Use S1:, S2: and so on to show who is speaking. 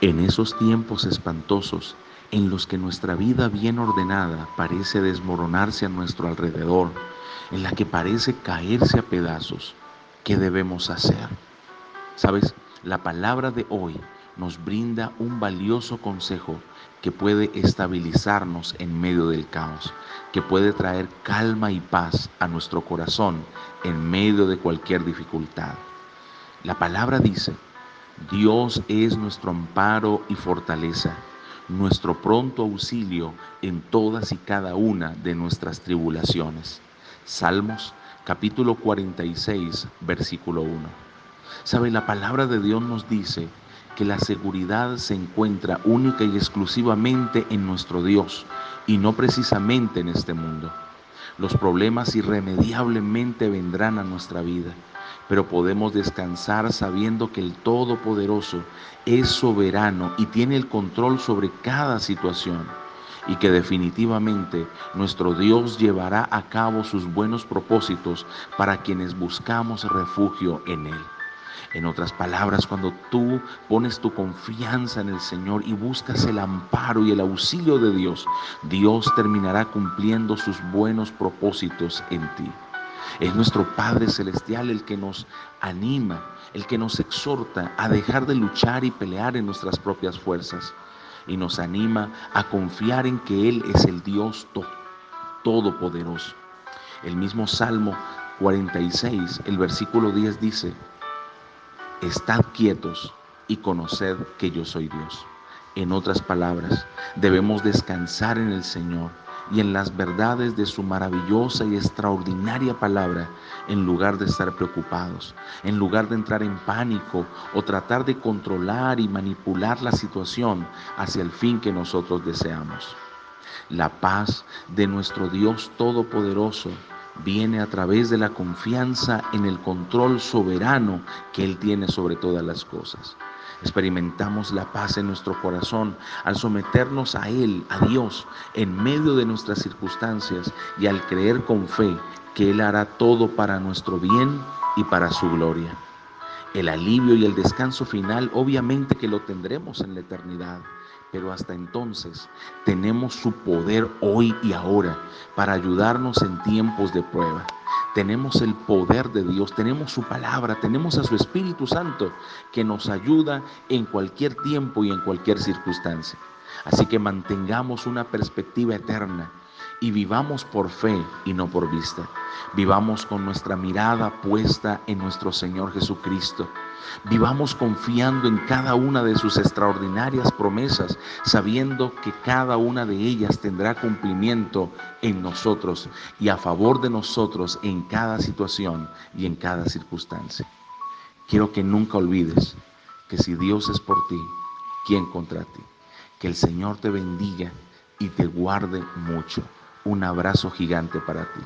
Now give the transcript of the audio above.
S1: En esos tiempos espantosos en los que nuestra vida bien ordenada parece desmoronarse a nuestro alrededor, en la que parece caerse a pedazos, ¿qué debemos hacer? Sabes, la palabra de hoy nos brinda un valioso consejo que puede estabilizarnos en medio del caos, que puede traer calma y paz a nuestro corazón en medio de cualquier dificultad. La palabra dice, Dios es nuestro amparo y fortaleza, nuestro pronto auxilio en todas y cada una de nuestras tribulaciones. Salmos capítulo 46, versículo 1. Sabe, la palabra de Dios nos dice que la seguridad se encuentra única y exclusivamente en nuestro Dios y no precisamente en este mundo. Los problemas irremediablemente vendrán a nuestra vida, pero podemos descansar sabiendo que el Todopoderoso es soberano y tiene el control sobre cada situación y que definitivamente nuestro Dios llevará a cabo sus buenos propósitos para quienes buscamos refugio en Él. En otras palabras, cuando tú pones tu confianza en el Señor y buscas el amparo y el auxilio de Dios, Dios terminará cumpliendo sus buenos propósitos en ti. Es nuestro Padre Celestial el que nos anima, el que nos exhorta a dejar de luchar y pelear en nuestras propias fuerzas y nos anima a confiar en que Él es el Dios todopoderoso. El mismo Salmo 46, el versículo 10 dice, Estad quietos y conoced que yo soy Dios. En otras palabras, debemos descansar en el Señor y en las verdades de su maravillosa y extraordinaria palabra, en lugar de estar preocupados, en lugar de entrar en pánico o tratar de controlar y manipular la situación hacia el fin que nosotros deseamos. La paz de nuestro Dios Todopoderoso viene a través de la confianza en el control soberano que Él tiene sobre todas las cosas. Experimentamos la paz en nuestro corazón al someternos a Él, a Dios, en medio de nuestras circunstancias y al creer con fe que Él hará todo para nuestro bien y para su gloria. El alivio y el descanso final obviamente que lo tendremos en la eternidad pero hasta entonces tenemos su poder hoy y ahora para ayudarnos en tiempos de prueba. Tenemos el poder de Dios, tenemos su palabra, tenemos a su Espíritu Santo que nos ayuda en cualquier tiempo y en cualquier circunstancia. Así que mantengamos una perspectiva eterna y vivamos por fe y no por vista. Vivamos con nuestra mirada puesta en nuestro Señor Jesucristo. Vivamos confiando en cada una de sus extraordinarias promesas, sabiendo que cada una de ellas tendrá cumplimiento en nosotros y a favor de nosotros en cada situación y en cada circunstancia. Quiero que nunca olvides que si Dios es por ti, ¿quién contra ti? Que el Señor te bendiga y te guarde mucho. Un abrazo gigante para ti.